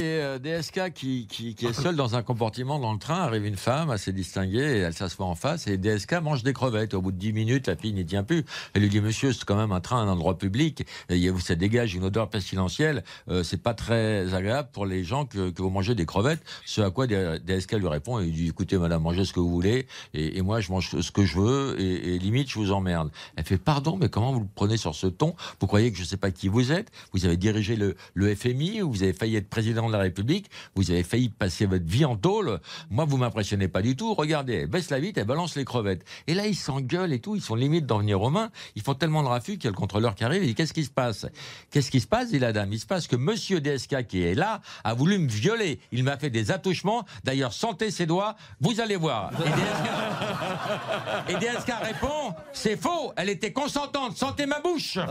euh, DSK qui, est seul dans un compartiment dans le train, arrive une femme assez distinguée, et elle s'assoit en face, et DSK mange des crevettes. Au bout de 10 minutes, la fille n'y tient plus. Elle lui dit, monsieur, c'est quand même un train, un endroit public, et ça dégage une odeur pestilentielle, euh, c'est pas très agréable pour les gens que, vous mangez des crevettes. Ce à quoi DSK lui répond, il dit, écoutez, madame, mangez ce que vous voulez, et, moi, je mange ce que je veux, et, limite, je vous emmerde. Elle fait, pardon, mais comment vous le prenez sur ce ton? Vous croyez que je sais pas qui vous êtes? Vous avez dirigé le, le FMI, vous avez failli être président de la République, vous avez failli passer votre vie en tôle. Moi, vous m'impressionnez pas du tout. Regardez, baisse la vite, elle balance les crevettes. Et là, ils s'engueulent et tout. Ils sont limite d'en venir aux mains. Ils font tellement de raffus qu'il y a le contrôleur qui arrive Il dit Qu'est-ce qui se passe? Qu'est-ce qui se passe? Dit la dame. Il se passe que monsieur DSK, qui est là, a voulu me violer. Il m'a fait des attouchements. D'ailleurs, sentez ses doigts, vous allez voir. Et DSK, et DSK répond C'est faux, elle était consentante. Sentez ma bouche.